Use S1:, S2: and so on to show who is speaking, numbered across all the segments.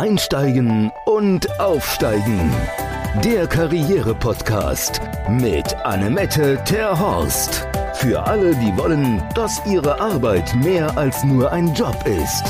S1: Einsteigen und Aufsteigen. Der Karriere-Podcast mit Annemette Terhorst. Für alle, die wollen, dass ihre Arbeit mehr als nur ein Job ist.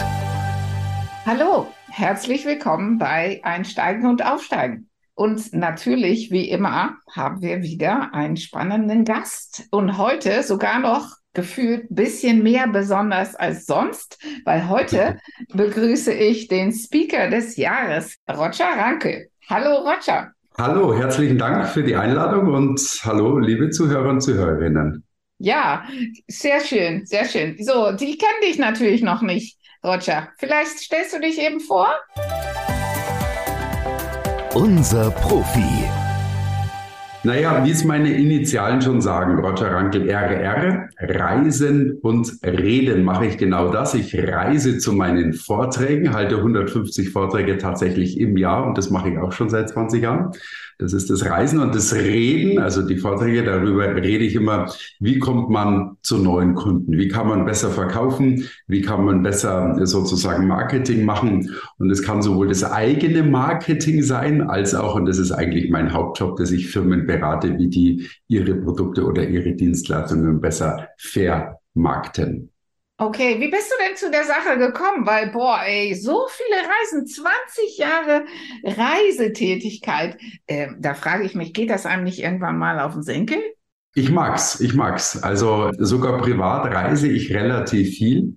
S2: Hallo, herzlich willkommen bei Einsteigen und Aufsteigen. Und natürlich, wie immer, haben wir wieder einen spannenden Gast. Und heute sogar noch gefühlt ein bisschen mehr besonders als sonst, weil heute begrüße ich den Speaker des Jahres, Roger Ranke. Hallo Roger.
S3: Hallo, herzlichen Dank für die Einladung und hallo, liebe Zuhörer und Zuhörerinnen.
S2: Ja, sehr schön, sehr schön. So, die kennen dich natürlich noch nicht, Roger. Vielleicht stellst du dich eben vor?
S1: Unser Profi.
S3: Naja, wie es meine Initialen schon sagen, Roger Rankel, RR, Reisen und Reden mache ich genau das. Ich reise zu meinen Vorträgen, halte 150 Vorträge tatsächlich im Jahr und das mache ich auch schon seit 20 Jahren. Das ist das Reisen und das Reden, also die Vorträge, darüber rede ich immer, wie kommt man zu neuen Kunden? Wie kann man besser verkaufen? Wie kann man besser sozusagen Marketing machen? Und es kann sowohl das eigene Marketing sein, als auch, und das ist eigentlich mein Hauptjob, dass ich Firmen berate, wie die ihre Produkte oder ihre Dienstleistungen besser vermarkten.
S2: Okay, wie bist du denn zu der Sache gekommen? Weil, boah, ey, so viele Reisen, 20 Jahre Reisetätigkeit. Äh, da frage ich mich, geht das einem nicht irgendwann mal auf den Senkel?
S3: Ich mag's, ich mag's. Also sogar privat reise ich relativ viel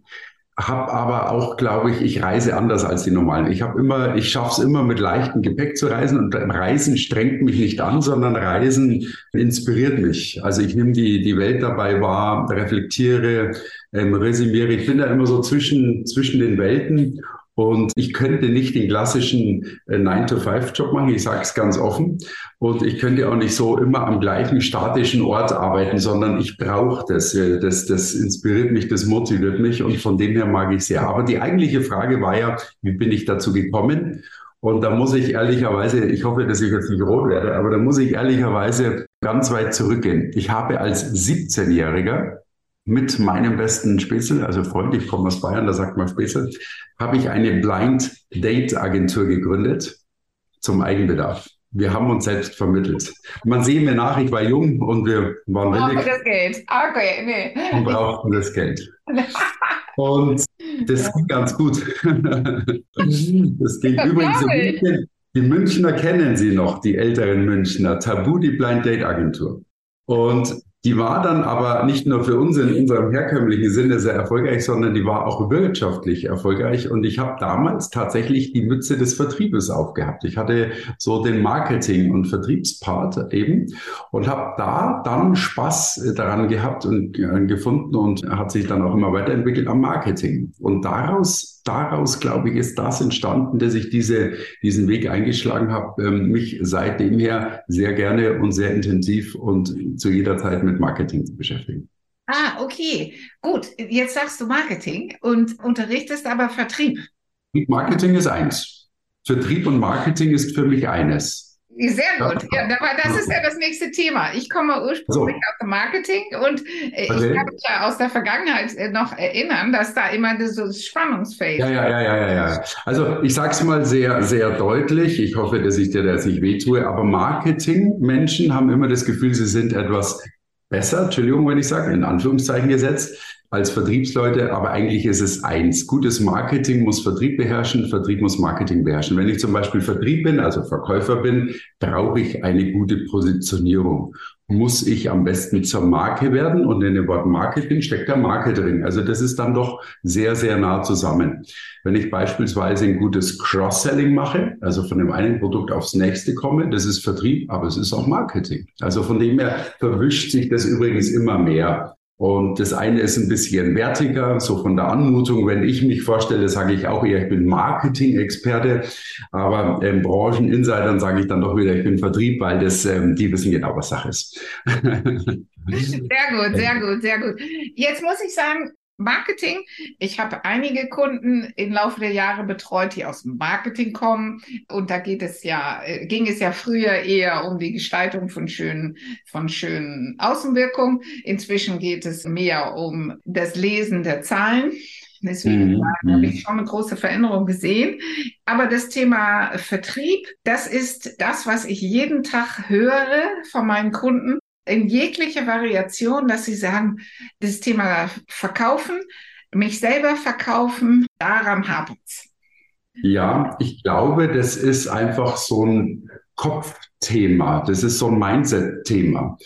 S3: habe aber auch, glaube ich, ich reise anders als die normalen. Ich habe immer, ich schaffe es immer mit leichtem Gepäck zu reisen und Reisen strengt mich nicht an, sondern Reisen inspiriert mich. Also ich nehme die, die Welt dabei wahr, reflektiere, ähm, resümiere. Ich bin da immer so zwischen, zwischen den Welten und ich könnte nicht den klassischen äh, 9-to-5-Job machen, ich sage es ganz offen. Und ich könnte auch nicht so immer am gleichen statischen Ort arbeiten, sondern ich brauche das. Äh, das. Das inspiriert mich, das motiviert mich und von dem her mag ich sehr. Aber die eigentliche Frage war ja, wie bin ich dazu gekommen? Und da muss ich ehrlicherweise, ich hoffe, dass ich jetzt nicht rot werde, aber da muss ich ehrlicherweise ganz weit zurückgehen. Ich habe als 17-Jähriger mit meinem besten Spätzle, also Freund, ich komme aus Bayern, da sagt man Spätzle, habe ich eine Blind Date Agentur gegründet zum Eigenbedarf. Wir haben uns selbst vermittelt. Man sieht mir nach, ich war jung und wir waren
S2: Brauchen das Geld. Okay,
S3: nee. Und brauchten das Geld. Und das ging ganz gut. Das ging das übrigens. München, die Münchner kennen sie noch, die älteren Münchner. Tabu, die Blind Date Agentur. Und die war dann aber nicht nur für uns in unserem herkömmlichen Sinne sehr erfolgreich, sondern die war auch wirtschaftlich erfolgreich. Und ich habe damals tatsächlich die Mütze des Vertriebes aufgehabt. Ich hatte so den Marketing- und Vertriebspart eben und habe da dann Spaß daran gehabt und äh, gefunden und hat sich dann auch immer weiterentwickelt am Marketing. Und daraus daraus, glaube ich, ist das entstanden, dass ich diese, diesen Weg eingeschlagen habe, ähm, mich seitdem her sehr gerne und sehr intensiv und zu jeder Zeit mit Marketing zu beschäftigen.
S2: Ah, okay. Gut. Jetzt sagst du Marketing und unterrichtest aber Vertrieb.
S3: Marketing ist eins. Vertrieb und Marketing ist für mich eines.
S2: Sehr gut. Ja, aber das ist ja das nächste Thema. Ich komme ursprünglich so. aus dem Marketing und äh, okay. ich kann mich ja aus der Vergangenheit äh, noch erinnern, dass da immer dieses Spannungsfeld.
S3: Ja, ja, ja, ja, ja, ja. Also ich sage es mal sehr, sehr deutlich. Ich hoffe, dass ich dir das nicht wehtue. Aber Marketing-Menschen haben immer das Gefühl, sie sind etwas besser, Entschuldigung, wenn ich sage, in Anführungszeichen gesetzt, als Vertriebsleute, aber eigentlich ist es eins. Gutes Marketing muss Vertrieb beherrschen, Vertrieb muss Marketing beherrschen. Wenn ich zum Beispiel Vertrieb bin, also Verkäufer bin, brauche ich eine gute Positionierung. Muss ich am besten zur Marke werden und in dem Wort Marketing steckt der Marke drin. Also das ist dann doch sehr, sehr nah zusammen. Wenn ich beispielsweise ein gutes Cross-Selling mache, also von dem einen Produkt aufs nächste komme, das ist Vertrieb, aber es ist auch Marketing. Also von dem her verwischt sich das übrigens immer mehr. Und das eine ist ein bisschen wertiger, so von der Anmutung. Wenn ich mich vorstelle, sage ich auch eher, ich bin Marketing-Experte. Aber ähm, Brancheninsidern sage ich dann doch wieder, ich bin Vertrieb, weil das, ähm, die wissen genau, was Sache ist.
S2: sehr gut, sehr gut, sehr gut. Jetzt muss ich sagen, Marketing. Ich habe einige Kunden im Laufe der Jahre betreut, die aus dem Marketing kommen. Und da geht es ja, äh, ging es ja früher eher um die Gestaltung von schönen, von schönen Außenwirkungen. Inzwischen geht es mehr um das Lesen der Zahlen. Deswegen mhm. habe ich schon eine große Veränderung gesehen. Aber das Thema Vertrieb, das ist das, was ich jeden Tag höre von meinen Kunden in jeglicher Variation, dass sie sagen, das Thema Verkaufen, mich selber verkaufen, daran hapert es.
S3: Ja, ich glaube, das ist einfach so ein Kopfthema. Das ist so ein Mindset-Thema.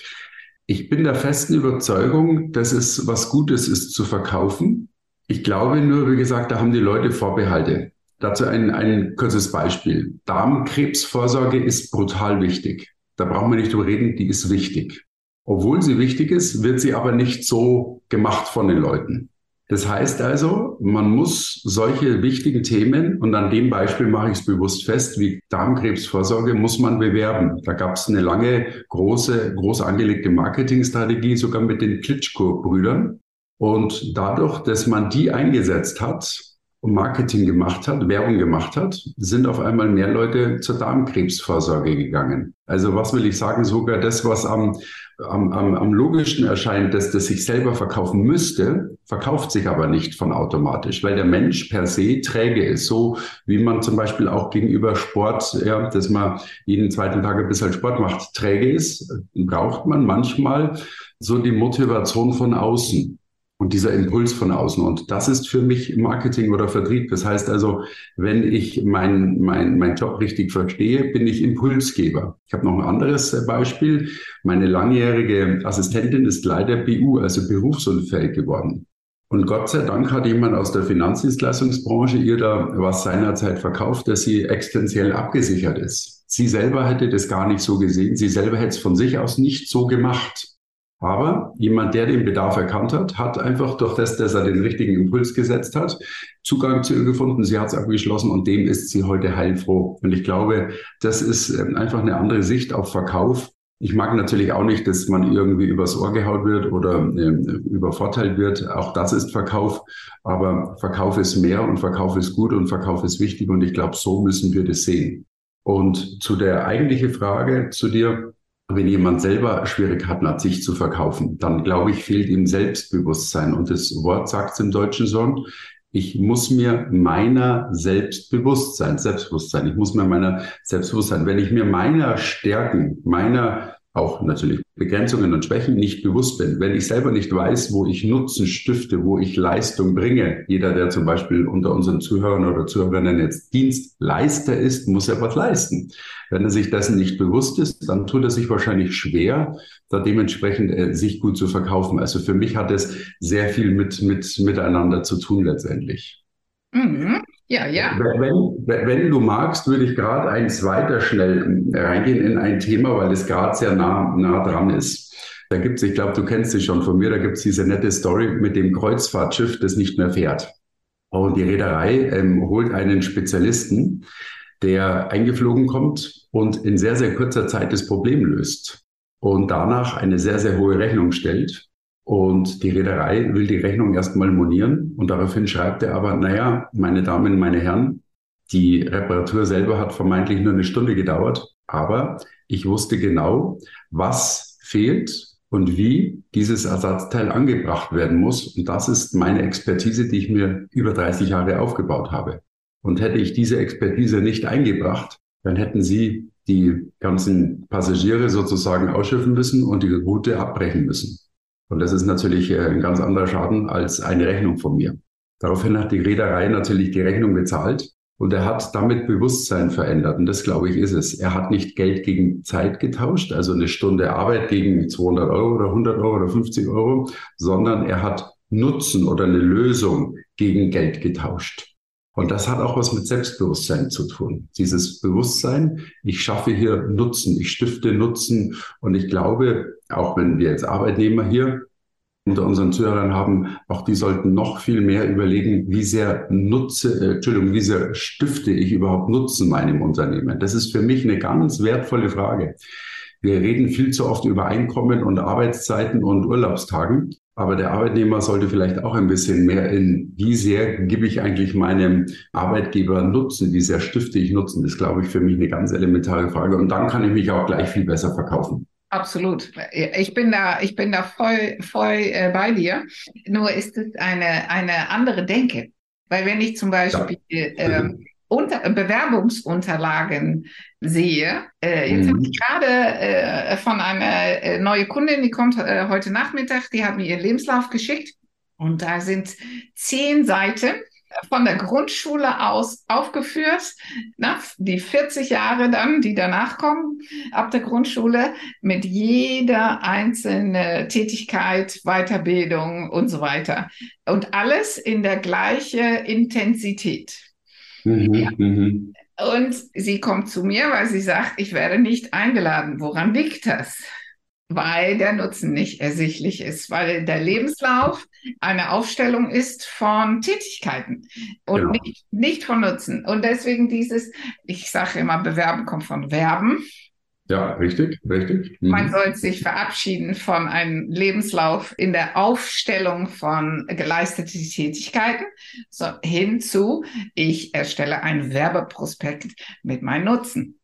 S3: Ich bin der festen Überzeugung, dass es was Gutes ist zu verkaufen. Ich glaube nur, wie gesagt, da haben die Leute Vorbehalte. Dazu ein, ein kurzes Beispiel. Darmkrebsvorsorge ist brutal wichtig. Da brauchen wir nicht drüber reden, die ist wichtig. Obwohl sie wichtig ist, wird sie aber nicht so gemacht von den Leuten. Das heißt also, man muss solche wichtigen Themen, und an dem Beispiel mache ich es bewusst fest, wie Darmkrebsvorsorge, muss man bewerben. Da gab es eine lange, große, groß angelegte Marketingstrategie, sogar mit den Klitschko-Brüdern. Und dadurch, dass man die eingesetzt hat, und Marketing gemacht hat, Werbung gemacht hat, sind auf einmal mehr Leute zur Darmkrebsvorsorge gegangen. Also was will ich sagen, sogar das, was am, am, am, am logischsten erscheint, dass das sich selber verkaufen müsste, verkauft sich aber nicht von automatisch, weil der Mensch per se träge ist. So wie man zum Beispiel auch gegenüber Sport, ja, dass man jeden zweiten Tag ein bisschen Sport macht, träge ist, braucht man manchmal so die Motivation von außen und dieser Impuls von außen. Und das ist für mich Marketing oder Vertrieb. Das heißt also, wenn ich meinen mein, mein Job richtig verstehe, bin ich Impulsgeber. Ich habe noch ein anderes Beispiel. Meine langjährige Assistentin ist leider BU, also berufsunfähig geworden. Und Gott sei Dank hat jemand aus der Finanzdienstleistungsbranche ihr da was seinerzeit verkauft, dass sie existenziell abgesichert ist. Sie selber hätte das gar nicht so gesehen. Sie selber hätte es von sich aus nicht so gemacht. Aber jemand, der den Bedarf erkannt hat, hat einfach durch das, dass er den richtigen Impuls gesetzt hat, Zugang zu ihr gefunden. Sie hat es abgeschlossen und dem ist sie heute heilfroh. Und ich glaube, das ist ähm, einfach eine andere Sicht auf Verkauf. Ich mag natürlich auch nicht, dass man irgendwie übers Ohr gehaut wird oder äh, übervorteilt wird. Auch das ist Verkauf. Aber Verkauf ist mehr und Verkauf ist gut und Verkauf ist wichtig. Und ich glaube, so müssen wir das sehen. Und zu der eigentlichen Frage zu dir, wenn jemand selber Schwierigkeiten hat, sich zu verkaufen, dann glaube ich, fehlt ihm Selbstbewusstsein. Und das Wort sagt es im Deutschen so, ich muss mir meiner Selbstbewusstsein, Selbstbewusstsein, ich muss mir meiner Selbstbewusstsein, wenn ich mir meiner Stärken, meiner auch natürlich Begrenzungen und Schwächen nicht bewusst bin, wenn ich selber nicht weiß, wo ich Nutzen stifte, wo ich Leistung bringe, jeder, der zum Beispiel unter unseren Zuhörern oder Zuhörerinnen jetzt Dienstleister ist, muss ja was leisten. Wenn er sich dessen nicht bewusst ist, dann tut er sich wahrscheinlich schwer, da dementsprechend äh, sich gut zu verkaufen. Also für mich hat es sehr viel mit, mit miteinander zu tun letztendlich.
S2: Mhm. Ja, ja.
S3: Wenn, wenn du magst, würde ich gerade eins weiter schnell reingehen in ein Thema, weil es gerade sehr nah, nah dran ist. Da gibt es, ich glaube, du kennst sie schon von mir, da gibt es diese nette Story mit dem Kreuzfahrtschiff, das nicht mehr fährt. Und die Reederei ähm, holt einen Spezialisten, der eingeflogen kommt und in sehr, sehr kurzer Zeit das Problem löst und danach eine sehr, sehr hohe Rechnung stellt und die Reederei will die Rechnung erstmal monieren und daraufhin schreibt er aber, naja, meine Damen, meine Herren, die Reparatur selber hat vermeintlich nur eine Stunde gedauert, aber ich wusste genau, was fehlt und wie dieses Ersatzteil angebracht werden muss. Und das ist meine Expertise, die ich mir über 30 Jahre aufgebaut habe. Und hätte ich diese Expertise nicht eingebracht, dann hätten Sie die ganzen Passagiere sozusagen ausschiffen müssen und die Route abbrechen müssen. Und das ist natürlich äh, ein ganz anderer Schaden als eine Rechnung von mir. Daraufhin hat die Reederei natürlich die Rechnung bezahlt und er hat damit Bewusstsein verändert. Und das, glaube ich, ist es. Er hat nicht Geld gegen Zeit getauscht, also eine Stunde Arbeit gegen 200 Euro oder 100 Euro oder 50 Euro, sondern er hat Nutzen oder eine Lösung gegen Geld getauscht. Und das hat auch was mit Selbstbewusstsein zu tun. Dieses Bewusstsein, ich schaffe hier Nutzen, ich stifte Nutzen. Und ich glaube, auch wenn wir jetzt Arbeitnehmer hier unter unseren Zuhörern haben, auch die sollten noch viel mehr überlegen, wie sehr nutze, äh, Entschuldigung, wie sehr stifte ich überhaupt Nutzen meinem Unternehmen? Das ist für mich eine ganz wertvolle Frage. Wir reden viel zu oft über Einkommen und Arbeitszeiten und Urlaubstagen. Aber der Arbeitnehmer sollte vielleicht auch ein bisschen mehr in, wie sehr gebe ich eigentlich meinem Arbeitgeber Nutzen, wie sehr stifte ich Nutzen, das ist, glaube ich, für mich eine ganz elementare Frage. Und dann kann ich mich auch gleich viel besser verkaufen.
S2: Absolut. Ich bin da, ich bin da voll, voll äh, bei dir. Nur ist es eine, eine andere Denke. Weil wenn ich zum Beispiel ja. äh, unter, Bewerbungsunterlagen sehe, äh, jetzt mhm. habe ich gerade äh, von einer äh, neue Kundin, die kommt äh, heute Nachmittag, die hat mir ihren Lebenslauf geschickt und da sind zehn Seiten von der Grundschule aus aufgeführt, na, die 40 Jahre dann, die danach kommen, ab der Grundschule, mit jeder einzelnen Tätigkeit, Weiterbildung und so weiter. Und alles in der gleichen Intensität. Mhm, ja. Mhm. Und sie kommt zu mir, weil sie sagt, ich werde nicht eingeladen. Woran liegt das? weil der Nutzen nicht ersichtlich ist, weil der Lebenslauf eine Aufstellung ist von Tätigkeiten und genau. nicht, nicht von Nutzen. Und deswegen dieses, ich sage immer, Bewerben kommt von Werben.
S3: Ja, richtig, richtig.
S2: Mhm. Man soll sich verabschieden von einem Lebenslauf in der Aufstellung von geleisteten Tätigkeiten so, hinzu, ich erstelle ein Werbeprospekt mit meinem Nutzen.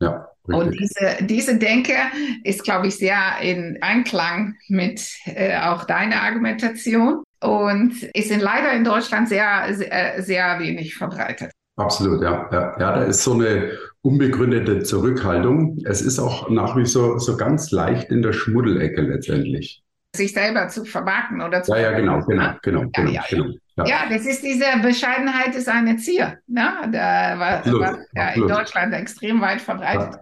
S2: Ja. Richtig. Und diese, diese Denke ist, glaube ich, sehr in Einklang mit äh, auch deiner Argumentation und ist in, leider in Deutschland sehr, sehr, sehr wenig verbreitet.
S3: Absolut, ja, ja. Ja, da ist so eine unbegründete Zurückhaltung. Es ist auch nach wie so, so ganz leicht in der Schmuddelecke letztendlich.
S2: Sich selber zu vermarkten oder zu.
S3: Ja, ja, genau, genau, genau,
S2: ja,
S3: genau, ja,
S2: genau. Ja. ja. das ist diese Bescheidenheit ist eine Zier, ne? Da war, absolut, war ja, in Deutschland extrem weit verbreitet.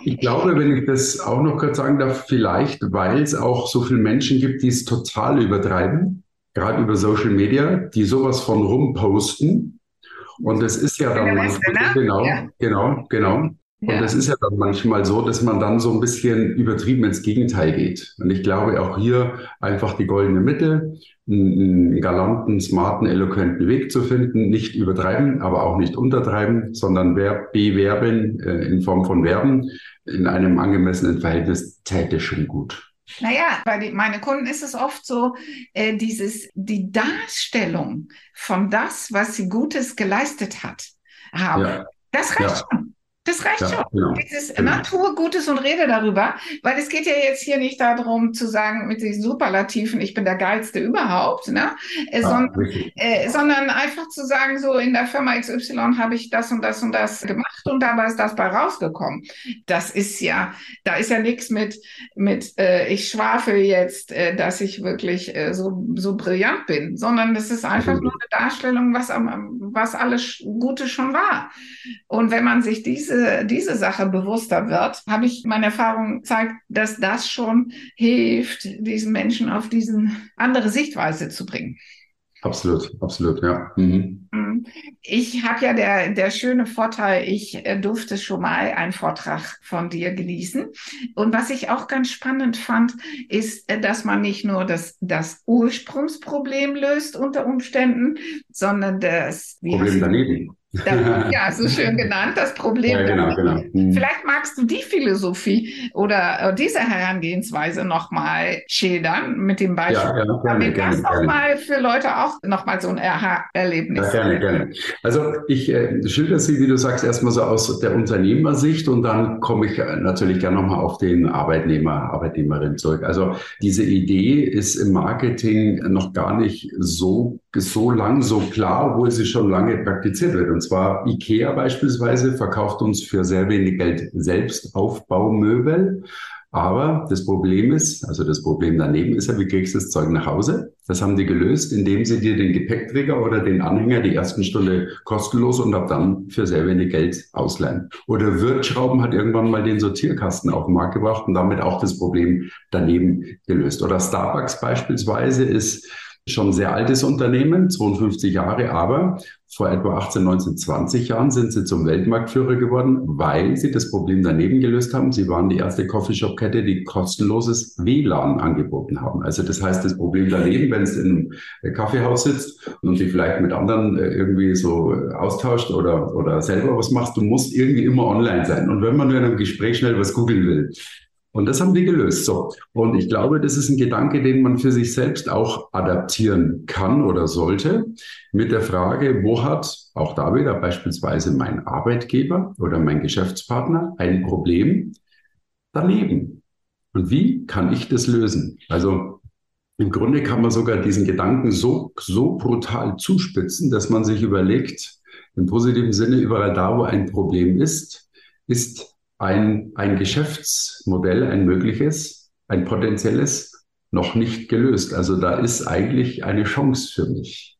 S3: Ich glaube, wenn ich das auch noch kurz sagen darf, vielleicht, weil es auch so viele Menschen gibt, die es total übertreiben, gerade über Social Media, die sowas von rumposten. Und das ist ja dann manchmal, ne? genau, ja. genau, genau. Und das ist ja dann manchmal so, dass man dann so ein bisschen übertrieben ins Gegenteil geht. Und ich glaube auch hier einfach die goldene Mitte, einen galanten, smarten, eloquenten Weg zu finden, nicht übertreiben, aber auch nicht untertreiben, sondern bewerben äh, in Form von Werben in einem angemessenen Verhältnis täte schon gut.
S2: Naja, bei die, meine Kunden ist es oft so, äh, dieses, die Darstellung von das, was sie Gutes geleistet hat, haben. Ja. Das reicht ja. schon. Das reicht ja, schon. Genau, Dieses genau. Natur Gutes und rede darüber, weil es geht ja jetzt hier nicht darum zu sagen mit den Superlativen, ich bin der geilste überhaupt, ne? Äh, ah, sondern, äh, sondern einfach zu sagen, so in der Firma XY habe ich das und das und das gemacht und dabei ist das bei rausgekommen. Das ist ja, da ist ja nichts mit mit äh, ich schwafel jetzt, äh, dass ich wirklich äh, so so brillant bin, sondern das ist einfach mhm. nur eine Darstellung, was was alles Gute schon war. Und wenn man sich diese diese, diese Sache bewusster wird, habe ich meine Erfahrung gezeigt, dass das schon hilft, diesen Menschen auf diese andere Sichtweise zu bringen.
S3: Absolut, absolut, ja. Mhm.
S2: mhm. Ich habe ja der, der schöne Vorteil, ich äh, durfte schon mal einen Vortrag von dir genießen. Und was ich auch ganz spannend fand, ist, äh, dass man nicht nur das, das Ursprungsproblem löst unter Umständen, sondern das
S3: Problem daneben.
S2: Ja, so schön genannt, das Problem. Ja, genau, genau. Mhm. Vielleicht magst du die Philosophie oder äh, diese Herangehensweise nochmal schildern mit dem Beispiel, ja, ja, gerne, damit das nochmal für Leute auch nochmal so ein Aha-Erlebnis
S3: ja, gerne, gerne. Also ich äh, schilder sie, wie du sagst, erstmal so aus der Unternehmersicht und dann komme ich äh, natürlich gerne nochmal auf den Arbeitnehmer, Arbeitnehmerin zurück. Also diese Idee ist im Marketing noch gar nicht so so lang so klar, obwohl sie schon lange praktiziert wird. Und zwar IKEA beispielsweise verkauft uns für sehr wenig Geld selbst Aufbaumöbel. Aber das Problem ist, also das Problem daneben ist ja, wie kriegst du das Zeug nach Hause? Das haben die gelöst, indem sie dir den Gepäckträger oder den Anhänger die ersten Stunde kostenlos und ab dann für sehr wenig Geld ausleihen. Oder Wirtschrauben hat irgendwann mal den Sortierkasten auf den Markt gebracht und damit auch das Problem daneben gelöst. Oder Starbucks beispielsweise ist schon sehr altes Unternehmen, 52 Jahre, aber vor etwa 18, 19, 20 Jahren sind sie zum Weltmarktführer geworden, weil sie das Problem daneben gelöst haben. Sie waren die erste Coffeeshop-Kette, die kostenloses WLAN angeboten haben. Also das heißt, das Problem daneben, wenn es in einem Kaffeehaus sitzt und sich vielleicht mit anderen äh, irgendwie so austauscht oder, oder selber was machst, du musst irgendwie immer online sein. Und wenn man nur in einem Gespräch schnell was googeln will, und das haben die gelöst. So. Und ich glaube, das ist ein Gedanke, den man für sich selbst auch adaptieren kann oder sollte mit der Frage, wo hat auch da wieder beispielsweise mein Arbeitgeber oder mein Geschäftspartner ein Problem daneben? Und wie kann ich das lösen? Also im Grunde kann man sogar diesen Gedanken so, so brutal zuspitzen, dass man sich überlegt, im positiven Sinne, überall da, wo ein Problem ist, ist ein, ein Geschäftsmodell, ein mögliches, ein potenzielles, noch nicht gelöst. Also da ist eigentlich eine Chance für mich.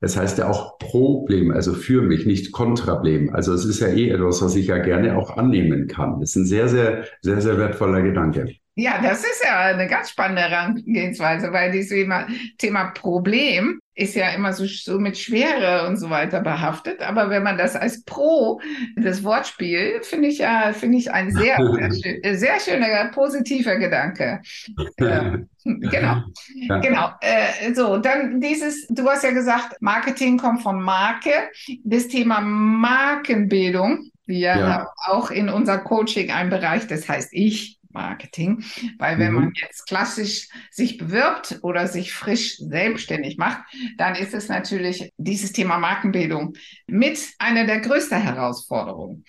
S3: Das heißt ja auch Problem, also für mich, nicht Kontrablem. Also es ist ja eh etwas, was ich ja gerne auch annehmen kann. Das ist ein sehr, sehr, sehr, sehr wertvoller Gedanke.
S2: Ja, das ist ja eine ganz spannende Herangehensweise, weil dieses Thema, Problem ist ja immer so, so mit Schwere und so weiter behaftet. Aber wenn man das als Pro, das Wortspiel, finde ich ja, finde ich ein sehr, sehr, sehr schöner, positiver Gedanke. Äh, genau. Ja. Genau. Äh, so, dann dieses, du hast ja gesagt, Marketing kommt von Marke. Das Thema Markenbildung, wir ja. auch in unser Coaching ein Bereich, das heißt ich Marketing. Weil wenn mhm. man jetzt klassisch sich bewirbt oder sich frisch selbstständig macht, dann ist es natürlich dieses Thema Markenbildung mit einer der größten Herausforderungen.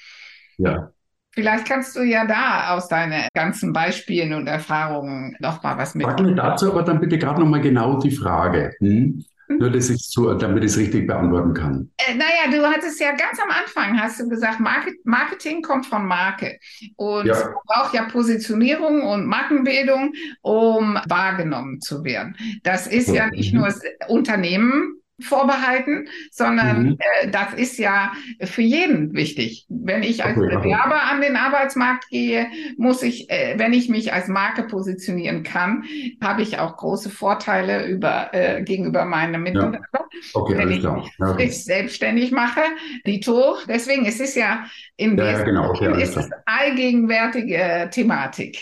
S3: Ja.
S2: Vielleicht kannst du ja da aus deinen ganzen Beispielen und Erfahrungen noch mal was mit.
S3: Sag mir dazu aber dann bitte gerade noch mal genau die Frage. Hm? Nur, dass ich so, damit ich es richtig beantworten kann.
S2: Äh, naja, du hattest ja ganz am Anfang, hast du gesagt, Market, Marketing kommt von Marke. Und ja. man braucht ja Positionierung und Markenbildung, um wahrgenommen zu werden. Das ist ja, ja nicht mhm. nur das Unternehmen vorbehalten, sondern mhm. äh, das ist ja für jeden wichtig. Wenn ich als okay, Bewerber okay. an den Arbeitsmarkt gehe, muss ich, äh, wenn ich mich als Marke positionieren kann, habe ich auch große Vorteile über, äh, gegenüber meinen Mitbewerbern. Ja. Okay, wenn ich klar. mich okay. selbstständig mache, Dito. Deswegen es ist ja in ja, ja genau. ist es allgegenwärtige Thematik.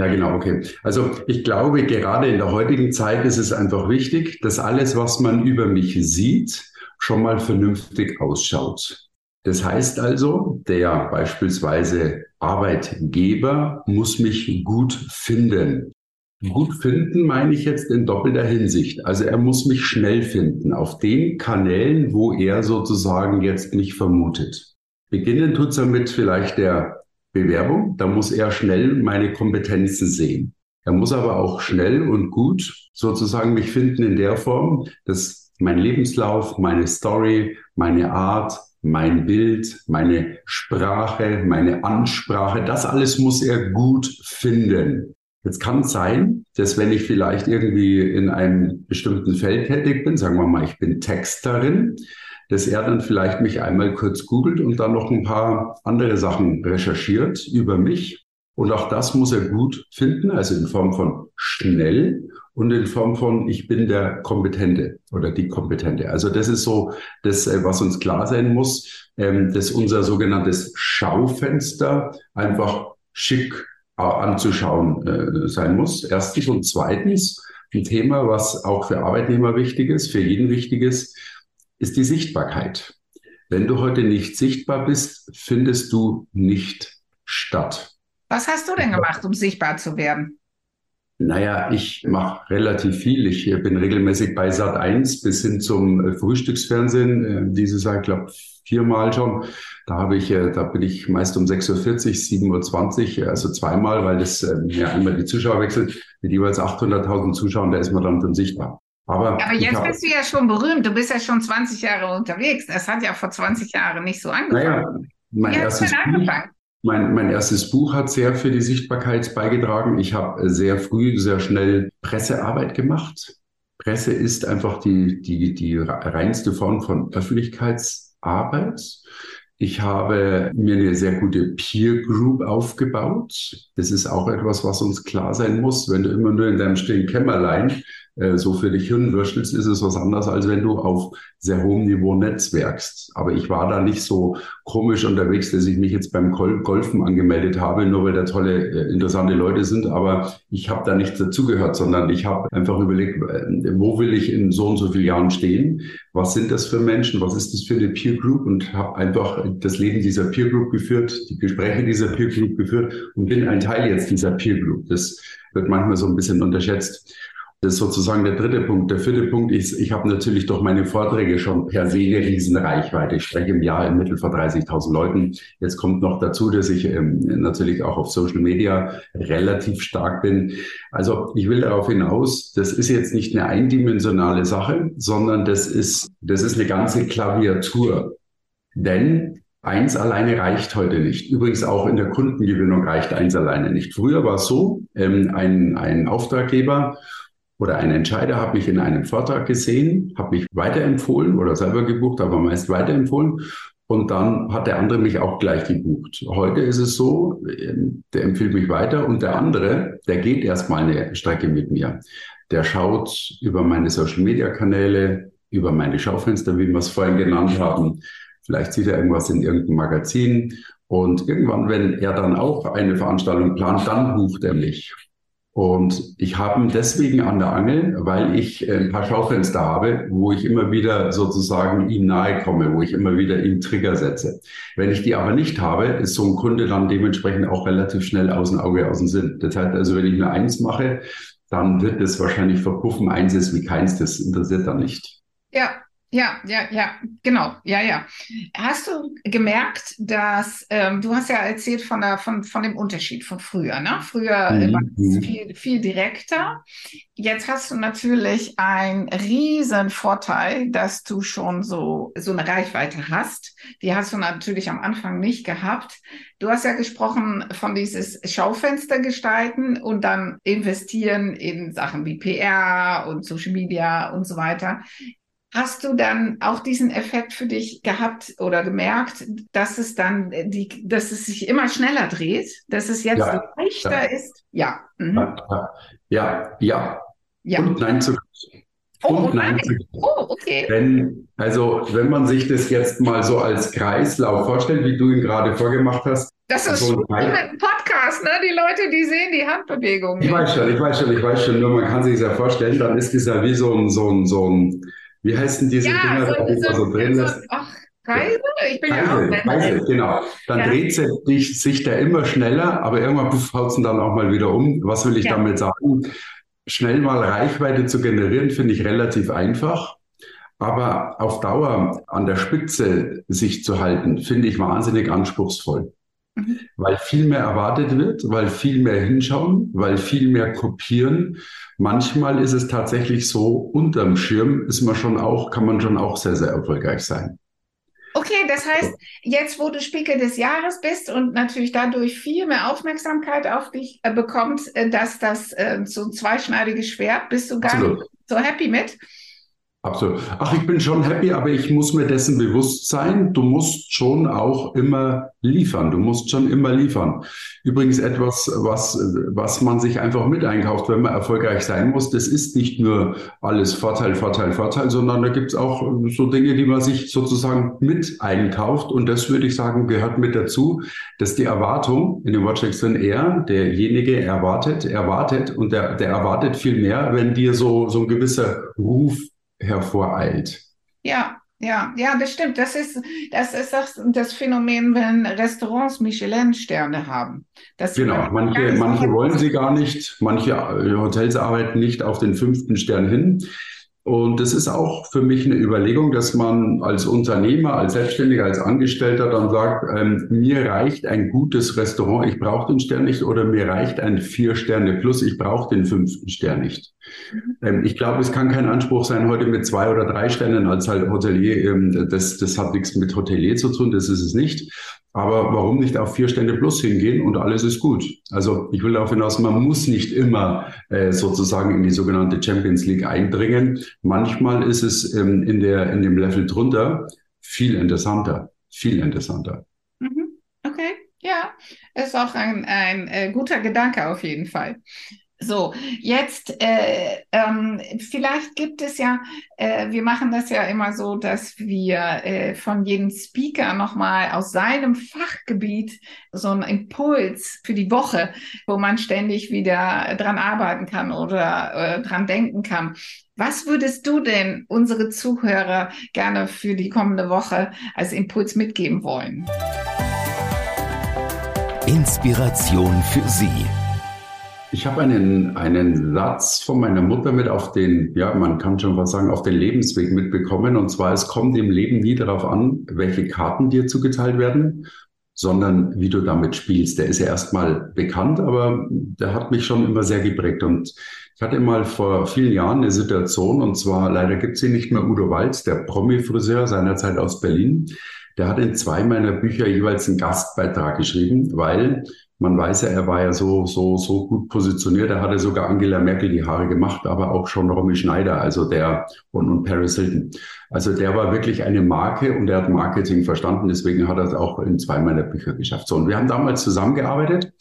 S3: Ja, genau, okay. Also ich glaube, gerade in der heutigen Zeit ist es einfach wichtig, dass alles, was man über mich sieht, schon mal vernünftig ausschaut. Das heißt also, der beispielsweise Arbeitgeber muss mich gut finden. Gut finden meine ich jetzt in doppelter Hinsicht. Also er muss mich schnell finden auf den Kanälen, wo er sozusagen jetzt mich vermutet. Beginnen tut es damit vielleicht der Bewerbung. Da muss er schnell meine Kompetenzen sehen. Er muss aber auch schnell und gut sozusagen mich finden in der Form, dass mein Lebenslauf, meine Story, meine Art, mein Bild, meine Sprache, meine Ansprache, das alles muss er gut finden. Jetzt kann es sein, dass wenn ich vielleicht irgendwie in einem bestimmten Feld tätig bin, sagen wir mal, ich bin Texterin, dass er dann vielleicht mich einmal kurz googelt und dann noch ein paar andere Sachen recherchiert über mich. Und auch das muss er gut finden, also in Form von schnell und in Form von ich bin der Kompetente oder die Kompetente. Also das ist so das, äh, was uns klar sein muss, ähm, dass unser sogenanntes Schaufenster einfach schick äh, anzuschauen äh, sein muss. Erstens und zweitens ein Thema, was auch für Arbeitnehmer wichtig ist, für jeden wichtig ist, ist die Sichtbarkeit. Wenn du heute nicht sichtbar bist, findest du nicht statt.
S2: Was hast du denn gemacht, um sichtbar zu werden?
S3: Naja, ich mache relativ viel. Ich bin regelmäßig bei Sat 1 bis hin zum äh, Frühstücksfernsehen. Äh, dieses Jahr, ich glaube, viermal schon. Da habe ich, äh, da bin ich meist um 6.40 Uhr, 7.20 Uhr, also zweimal, weil das ja einmal die Zuschauer wechselt. Mit jeweils 800.000 Zuschauern, da ist man dann schon sichtbar.
S2: Aber, Aber jetzt bist du ja schon berühmt. Du bist ja schon 20 Jahre unterwegs. Das hat ja vor 20 Jahren nicht so angefangen. Naja,
S3: mein, Wie erstes Buch, mein, mein erstes Buch hat sehr für die Sichtbarkeit beigetragen. Ich habe sehr früh, sehr schnell Pressearbeit gemacht. Presse ist einfach die, die, die reinste Form von Öffentlichkeitsarbeit. Ich habe mir eine sehr gute Peer Group aufgebaut. Das ist auch etwas, was uns klar sein muss. Wenn du immer nur in deinem stillen Kämmerlein äh, so für dich hinwürschtelst, ist es was anderes, als wenn du auf sehr hohem Niveau netzwerkst. Aber ich war da nicht so komisch unterwegs, dass ich mich jetzt beim Golfen angemeldet habe, nur weil da tolle, äh, interessante Leute sind. Aber ich habe da nicht dazugehört, sondern ich habe einfach überlegt, äh, wo will ich in so und so vielen Jahren stehen? Was sind das für Menschen? Was ist das für eine Peer Group? Und habe einfach das Leben dieser Peer Group geführt, die Gespräche dieser Peer Group geführt und bin ein Teil jetzt dieser Peer Group. Das wird manchmal so ein bisschen unterschätzt. Das ist sozusagen der dritte Punkt. Der vierte Punkt ist, ich habe natürlich durch meine Vorträge schon per se eine Riesenreichweite. Ich spreche im Jahr im Mittel vor 30.000 Leuten. Jetzt kommt noch dazu, dass ich ähm, natürlich auch auf Social Media relativ stark bin. Also ich will darauf hinaus, das ist jetzt nicht eine eindimensionale Sache, sondern das ist, das ist eine ganze Klaviatur. Denn Eins alleine reicht heute nicht. Übrigens auch in der Kundengewinnung reicht eins alleine nicht. Früher war es so, ähm, ein, ein Auftraggeber oder ein Entscheider hat mich in einem Vortrag gesehen, hat mich weiterempfohlen oder selber gebucht, aber meist weiterempfohlen. Und dann hat der andere mich auch gleich gebucht. Heute ist es so, ähm, der empfiehlt mich weiter und der andere, der geht erstmal eine Strecke mit mir. Der schaut über meine Social-Media-Kanäle, über meine Schaufenster, wie wir es vorhin genannt haben. Vielleicht sieht er irgendwas in irgendeinem Magazin. Und irgendwann, wenn er dann auch eine Veranstaltung plant, dann bucht er mich. Und ich habe ihn deswegen an der Angel, weil ich äh, ein paar Schaufenster habe, wo ich immer wieder sozusagen ihm nahe komme, wo ich immer wieder ihm Trigger setze. Wenn ich die aber nicht habe, ist so ein Kunde dann dementsprechend auch relativ schnell aus dem Auge, aus dem Sinn. Das heißt also, wenn ich nur eins mache, dann wird es wahrscheinlich verpuffen. Eins ist wie keins, das interessiert dann nicht.
S2: Ja, ja, ja, ja, genau, ja, ja. Hast du gemerkt, dass ähm, du hast ja erzählt von der, von, von dem Unterschied von früher, ne? Früher mhm. war es mhm. viel, viel direkter. Jetzt hast du natürlich einen riesen Vorteil, dass du schon so, so eine Reichweite hast. Die hast du natürlich am Anfang nicht gehabt. Du hast ja gesprochen von dieses Schaufenster gestalten und dann investieren in Sachen wie PR und Social Media und so weiter. Hast du dann auch diesen Effekt für dich gehabt oder gemerkt, dass es dann die, dass es sich immer schneller dreht, dass es jetzt ja, leichter ja. ist?
S3: Ja. Mhm. ja. Ja, ja, Und nein zu
S2: Oh, und nein. nein. Oh, okay.
S3: Denn, also, wenn man sich das jetzt mal so als Kreislauf vorstellt, wie du ihn gerade vorgemacht hast.
S2: Das ist so ein Podcast, ne? Die Leute, die sehen die Handbewegung.
S3: Ich weiß schon, ich weiß schon, ich weiß schon, nur man kann sich das ja vorstellen, dann ist es ja wie so ein, so ein, so ein, wie heißen diese ja, Dinger, so, die so, so drehen so, lässt? Ach, Kreise? Ich bin Kreise, ja auch Kreise, genau. Dann ja. dreht sich, sich der immer schneller, aber irgendwann haut es dann auch mal wieder um. Was will ich ja. damit sagen? Schnell mal Reichweite zu generieren, finde ich relativ einfach. Aber auf Dauer an der Spitze sich zu halten, finde ich wahnsinnig anspruchsvoll. Mhm. Weil viel mehr erwartet wird, weil viel mehr hinschauen, weil viel mehr kopieren. Manchmal ist es tatsächlich so, unterm Schirm ist man schon auch, kann man schon auch sehr, sehr erfolgreich sein.
S2: Okay, das heißt, jetzt wo du Speaker des Jahres bist und natürlich dadurch viel mehr Aufmerksamkeit auf dich äh, bekommt, äh, dass das äh, so ein zweischneidiges Schwert, bist du gar Absolut. nicht so happy mit?
S3: Absolut. Ach, ich bin schon happy, aber ich muss mir dessen bewusst sein. Du musst schon auch immer liefern. Du musst schon immer liefern. Übrigens etwas, was, was man sich einfach mit einkauft, wenn man erfolgreich sein muss. Das ist nicht nur alles Vorteil, Vorteil, Vorteil, sondern da gibt es auch so Dinge, die man sich sozusagen mit einkauft. Und das würde ich sagen, gehört mit dazu, dass die Erwartung in dem Worttext drin er, derjenige erwartet, erwartet und der, der erwartet viel mehr, wenn dir so, so ein gewisser Ruf hervoreilt.
S2: Ja, ja, ja, das stimmt. Das ist, das ist das, das Phänomen, wenn Restaurants Michelin-Sterne haben.
S3: Das genau, manche, manche wollen sie gar nicht, manche Hotels arbeiten nicht auf den fünften Stern hin. Und das ist auch für mich eine Überlegung, dass man als Unternehmer, als Selbstständiger, als Angestellter dann sagt, ähm, mir reicht ein gutes Restaurant, ich brauche den Stern nicht, oder mir reicht ein Vier Sterne plus, ich brauche den fünften Stern nicht. Mhm. Ähm, ich glaube, es kann kein Anspruch sein, heute mit zwei oder drei Sternen als halt Hotelier, ähm, das, das hat nichts mit Hotelier zu tun, das ist es nicht. Aber warum nicht auf vier Stände plus hingehen und alles ist gut? Also ich will darauf hinaus, man muss nicht immer äh, sozusagen in die sogenannte Champions League eindringen. Manchmal ist es ähm, in, der, in dem Level drunter viel interessanter, viel interessanter.
S2: Mhm. Okay, ja, ist auch ein, ein äh, guter Gedanke auf jeden Fall. So, jetzt äh, ähm, vielleicht gibt es ja, äh, wir machen das ja immer so, dass wir äh, von jedem Speaker nochmal aus seinem Fachgebiet so einen Impuls für die Woche, wo man ständig wieder dran arbeiten kann oder äh, dran denken kann. Was würdest du denn unsere Zuhörer gerne für die kommende Woche als Impuls mitgeben wollen?
S1: Inspiration für Sie
S3: Ich habe einen, einen Satz von meiner Mutter mit auf den, ja, man kann schon was sagen, auf den Lebensweg mitbekommen. Und zwar, es kommt im Leben nie darauf an, welche Karten dir zugeteilt werden, sondern wie du damit spielst. Der ist ja erstmal bekannt, aber der hat mich schon immer sehr geprägt. Und ich hatte mal vor vielen Jahren eine Situation, und zwar leider gibt es ihn nicht mehr, Udo Walz, der Promi-Friseur seinerzeit aus Berlin. Der hat in zwei meiner Bücher jeweils einen Gastbeitrag geschrieben, weil man weiß ja, er war ja so, so, so gut positioniert. Er hatte sogar Angela Merkel die Haare gemacht, aber auch schon Romy Schneider, also der und, und Paris Hilton. Also der war wirklich eine Marke und er hat Marketing verstanden. Deswegen hat er es auch in zwei meiner Bücher geschafft. So, und wir haben damals zusammengearbeitet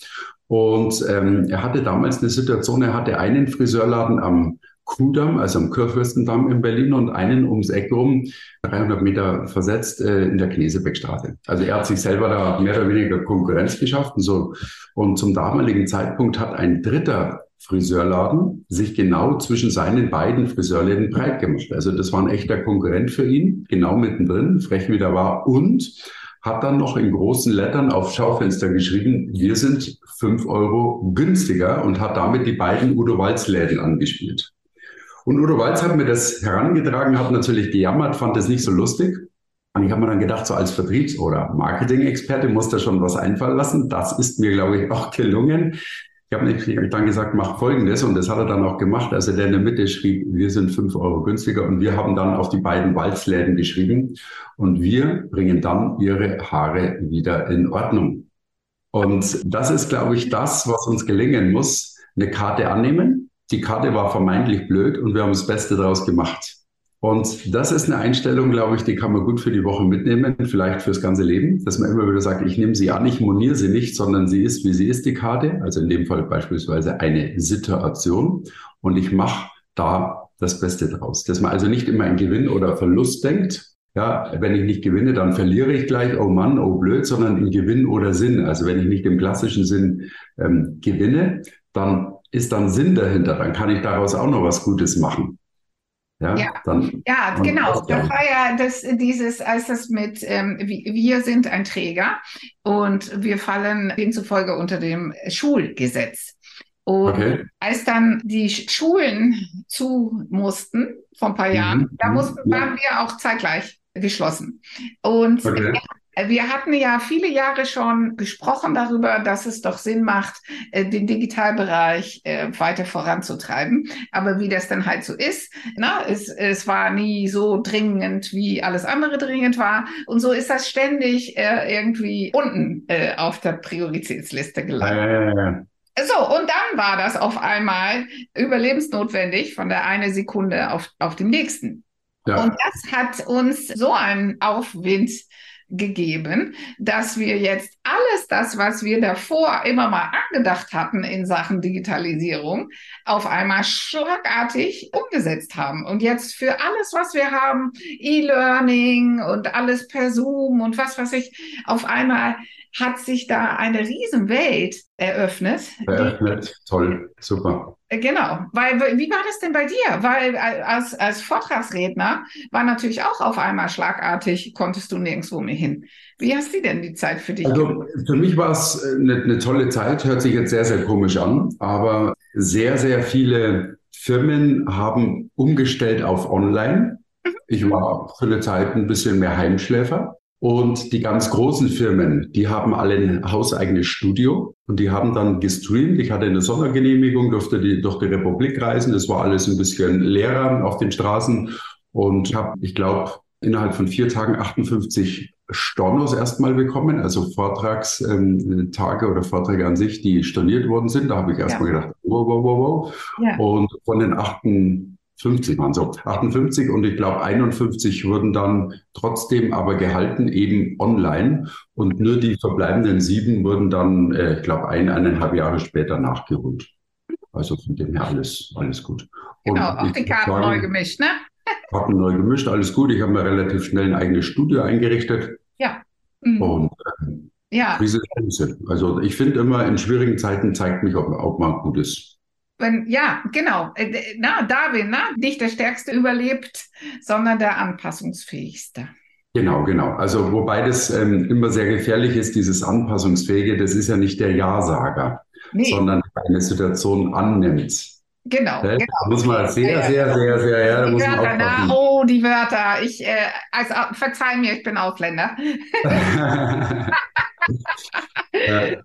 S3: und ähm, er hatte damals eine Situation, er hatte einen Friseurladen am Kudamm, also am Kurfürstendamm in Berlin und einen ums Eck rum, 300 Meter versetzt, äh, in der Knesebeckstraße. Also er hat sich selber da mehr oder weniger Konkurrenz geschafft und so. Und zum damaligen Zeitpunkt hat ein dritter Friseurladen sich genau zwischen seinen beiden Friseurläden breit gemacht. Also das war ein echter Konkurrent für ihn, genau mittendrin, frech wie der war und hat dann noch in großen Lettern auf Schaufenster geschrieben, wir sind fünf Euro günstiger und hat damit die beiden Udo Walz Läden angespielt. Und Udo Walz hat mir das herangetragen, hat natürlich gejammert, fand es nicht so lustig. Und ich habe mir dann gedacht, so als Vertriebs- oder Marketing-Experte muss da schon was einfallen lassen. Das ist mir, glaube ich, auch gelungen. Ich habe dann gesagt, mach Folgendes und das hat er dann auch gemacht. Also der in der Mitte schrieb, wir sind fünf Euro günstiger und wir haben dann auf die beiden Walzläden geschrieben und wir bringen dann ihre Haare wieder in Ordnung. Und das ist, glaube ich, das, was uns gelingen muss. Eine Karte annehmen, die Karte war vermeintlich blöd und wir haben das Beste daraus gemacht. Und das ist eine Einstellung, glaube ich, die kann man gut für die Woche mitnehmen, vielleicht fürs ganze Leben, dass man immer wieder sagt, ich nehme sie an, ich moniere sie nicht, sondern sie ist, wie sie ist, die Karte. Also in dem Fall beispielsweise eine Situation. Und ich mache da das Beste draus. Dass man also nicht immer in Gewinn oder Verlust denkt. Ja, wenn ich nicht gewinne, dann verliere ich gleich, oh Mann, oh blöd, sondern in Gewinn oder Sinn. Also wenn ich nicht im klassischen Sinn ähm, gewinne, dann ist dann Sinn dahinter, dann kann ich daraus auch noch was Gutes machen.
S2: Ja, ja, dann, ja genau. Das war ja das, dieses, als das mit, ähm, wir sind ein Träger und wir fallen demzufolge unter dem Schulgesetz. Und okay. als dann die Schulen zu mussten, vor ein paar Jahren, mhm. da mussten, waren wir auch zeitgleich geschlossen. Und okay. Wir hatten ja viele Jahre schon gesprochen darüber, dass es doch Sinn macht, äh, den Digitalbereich äh, weiter voranzutreiben. Aber wie das dann halt so ist, na, es, es war nie so dringend, wie alles andere dringend war. Und so ist das ständig äh, irgendwie unten auf der Prioritätsliste gelandet. Ja. So, und dann war das auf einmal überlebensnotwendig von der eine Sekunde auf, auf den nächsten. Ja. Und das hat uns so einen Aufwind gegeben, dass wir jetzt alles das, was wir davor immer mal angedacht hatten in Sachen Digitalisierung, auf einmal schlagartig umgesetzt haben. Und jetzt für alles, was wir haben, E-Learning und alles per Zoom und was weiß ich, auf einmal hat sich da eine Riesenwelt eröffnet.
S3: Eröffnet, toll, super.
S2: Äh, genau, weil wie war das denn bei dir? Weil äh, als, als Vortragsredner war natürlich auch auf einmal schlagartig, konntest du nirgendwo mehr hin. Wie hast du denn die Zeit für dich?
S3: Also für mich war es eine, äh, eine tolle Zeit, hört sich jetzt sehr, sehr komisch an, aber sehr, sehr viele Firmen haben umgestellt auf Online. Mhm. Ich war für eine Zeit ein bisschen mehr Heimschläfer. Und die ganz großen Firmen, die haben alle ein hauseigenes Studio und die haben dann gestreamt. Ich hatte eine Sondergenehmigung, durfte die, durch die Republik reisen. Das war alles ein bisschen leerer auf den Straßen und habe, ich glaube, innerhalb von vier Tagen 58 Stornos erstmal bekommen, also Vortragstage ähm, oder Vorträge an sich, die storniert worden sind. Da habe ich erstmal ja. gedacht, wow, wow, wow, wow. Ja. Und von den 58 50 waren so, 58 und ich glaube 51 wurden dann trotzdem aber gehalten eben online und nur die verbleibenden sieben wurden dann, äh, ich glaube, ein, eineinhalb Jahre später nachgeholt. Also von dem her alles, alles gut.
S2: Genau, auch die Karten sagen, neu gemischt, ne?
S3: Karten neu gemischt, alles gut. Ich habe mir relativ schnell ein eigenes Studio eingerichtet.
S2: Ja.
S3: Mhm. Und äh, ja. Also ich finde immer, in schwierigen Zeiten zeigt mich, ob, ob man gut ist.
S2: Wenn, ja, genau. Äh, na, Darwin, na, nicht der Stärkste überlebt, sondern der Anpassungsfähigste.
S3: Genau, genau. Also wobei das ähm, immer sehr gefährlich ist, dieses Anpassungsfähige, das ist ja nicht der Ja-Sager, nee. sondern eine Situation annimmt.
S2: Genau,
S3: Ne?
S2: genau.
S3: Da muss man sehr, sehr, sehr, sehr, ja, da
S2: Die
S3: muss man
S2: Wörter, na, oh, die Wörter. Ich, äh, also, verzeih mir, ich bin Ausländer.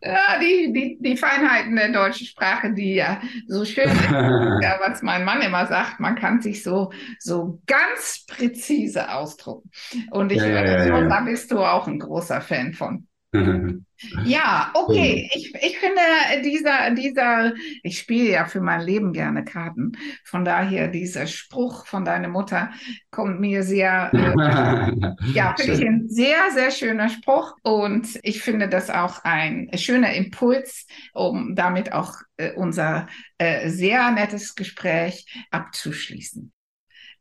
S3: Ja.
S2: Die, die, die Feinheiten der deutschen Sprache, die ja so schön ist, ja, was mein Mann immer sagt, man kann sich so, so ganz präzise ausdrucken. Und ich
S3: Ja,
S2: höre
S3: ja,
S2: schon, da bist du auch ein großer Fan von. Ja, okay. Ich, ich finde dieser, dieser, ich spiele ja für mein Leben gerne Karten. Von daher dieser Spruch von deiner Mutter kommt mir sehr, äh, ja, finde ich ein sehr, sehr schöner Spruch. Und ich finde das auch ein schöner Impuls, um damit auch äh, unser äh, sehr nettes Gespräch abzuschließen.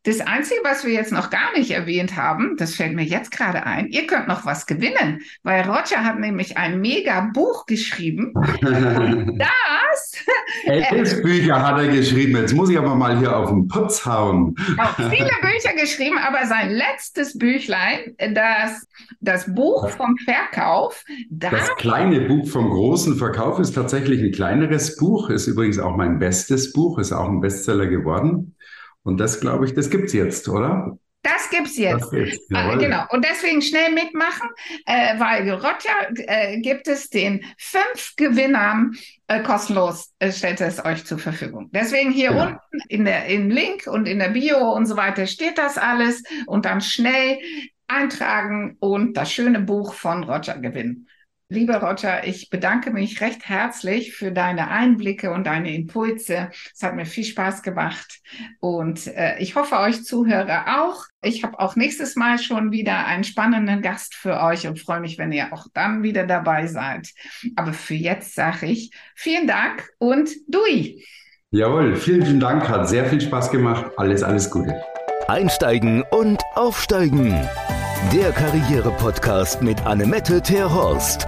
S2: Das Einzige, was wir jetzt noch gar nicht erwähnt haben, das fällt mir jetzt gerade ein, ihr könnt noch was gewinnen, weil Roger hat nämlich ein mega Buch geschrieben. Das
S3: Elf Bücher hat er geschrieben. Jetzt muss ich aber mal hier auf den Putz hauen.
S2: auch viele Bücher geschrieben, aber sein letztes Büchlein, das, das Buch vom Verkauf, da
S3: Das kleine Buch vom großen Verkauf ist tatsächlich ein kleineres Buch, ist übrigens auch mein bestes Buch, ist auch ein Bestseller geworden. Und das, glaube ich, das gibt's jetzt, oder?
S2: das gibt's jetzt.
S3: Das gibt's,
S2: Ah,
S3: jawohl.
S2: Genau, und deswegen schnell mitmachen, äh, weil Roger äh, gibt es den fünf Gewinnern äh, kostenlos, äh, stellt es euch zur Verfügung. Deswegen hier
S3: Genau.
S2: unten in der, im Link und in der Bio und so weiter steht das alles und dann schnell eintragen und das schöne Buch von Roger gewinnen. Lieber Roger, ich bedanke mich recht herzlich für deine Einblicke und deine Impulse. Es hat mir viel Spaß gemacht und äh, ich hoffe, euch Zuhörer auch. Ich habe auch nächstes Mal schon wieder einen spannenden Gast für euch und freue mich, wenn ihr auch dann wieder dabei seid. Aber für jetzt sage ich vielen Dank und Dui.
S3: Jawohl, vielen, vielen Dank, hat sehr viel Spaß gemacht. Alles, alles Gute.
S1: Einsteigen und aufsteigen. Der Karriere-Podcast mit Annemette Terhorst.